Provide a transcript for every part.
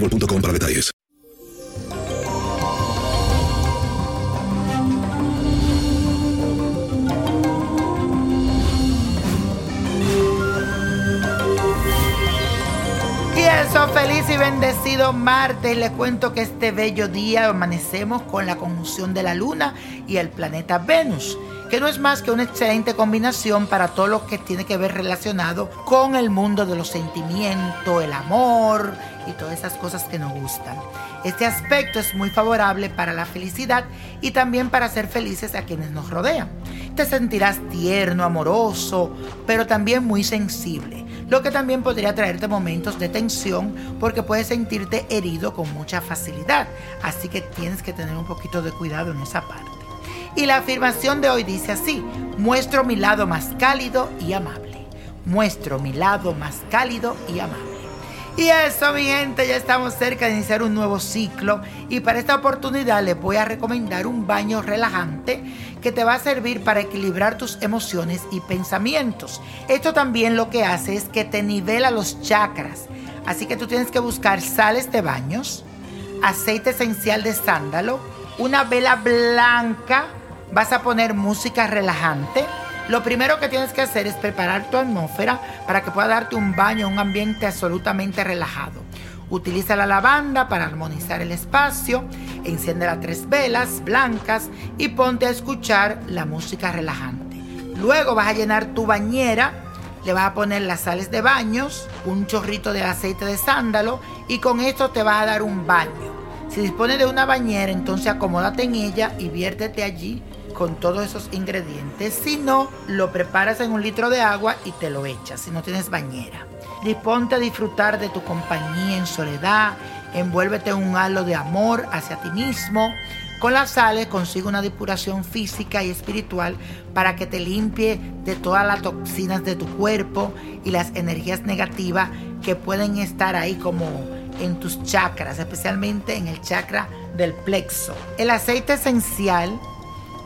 boostmobile.com para detalles. Y eso, feliz y bendecido martes. Les cuento que este bello día amanecemos con la conjunción de la luna y el planeta Venus, que no es más que una excelente combinación para todo lo que tiene que ver relacionado con el mundo de los sentimientos, el amor y todas esas cosas que nos gustan. Este aspecto es muy favorable para la felicidad y también para ser felices a quienes nos rodean. Te sentirás tierno, amoroso, pero también muy sensible, lo que también podría traerte momentos de tensión porque puedes sentirte herido con mucha facilidad, así que tienes que tener un poquito de cuidado en esa parte. Y la afirmación de hoy dice así, muestro mi lado más cálido y amable. Muestro mi lado más cálido y amable. Y eso, mi gente, ya estamos cerca de iniciar un nuevo ciclo y para esta oportunidad les voy a recomendar un baño relajante que te va a servir para equilibrar tus emociones y pensamientos. Esto también lo que hace es que te nivela los chakras. Así que tú tienes que buscar sales de baños, aceite esencial de sándalo, una vela blanca, vas a poner música relajante. Lo primero que tienes que hacer es preparar tu atmósfera para que pueda darte un baño, un ambiente absolutamente relajado. Utiliza la lavanda para armonizar el espacio, enciende las tres velas blancas y ponte a escuchar la música relajante. Luego vas a llenar tu bañera, le vas a poner las sales de baños, un chorrito de aceite de sándalo y con esto te vas a dar un baño. Si dispones de una bañera, entonces acomódate en ella y viértete allí con todos esos ingredientes. Si no, lo preparas en un litro de agua y te lo echas, si no tienes bañera. Disponte a disfrutar de tu compañía en soledad, envuélvete en un halo de amor hacia ti mismo. Con las sales consigue una depuración física y espiritual para que te limpie de todas las toxinas de tu cuerpo y las energías negativas que pueden estar ahí como en tus chakras, especialmente en el chakra del plexo. El aceite esencial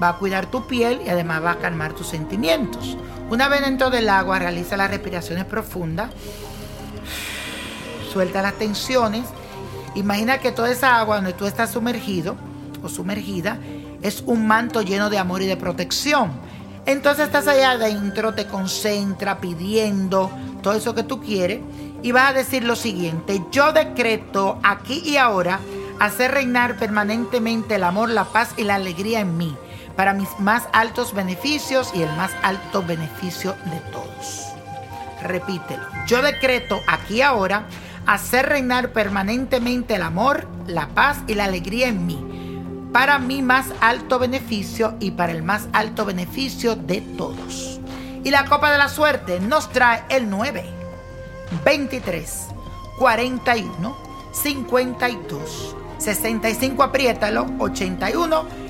va a cuidar tu piel y además va a calmar tus sentimientos. Una vez dentro del agua, realiza las respiraciones profundas, suelta las tensiones. Imagina que toda esa agua donde tú estás sumergido o sumergida es un manto lleno de amor y de protección. Entonces estás allá adentro, te concentra pidiendo todo eso que tú quieres y vas a decir lo siguiente, yo decreto aquí y ahora hacer reinar permanentemente el amor, la paz y la alegría en mí para mis más altos beneficios y el más alto beneficio de todos. Repítelo. Yo decreto aquí ahora hacer reinar permanentemente el amor, la paz y la alegría en mí, para mi más alto beneficio y para el más alto beneficio de todos. Y la copa de la suerte nos trae el 9, 23, 41, 52, 65, apriétalo, 81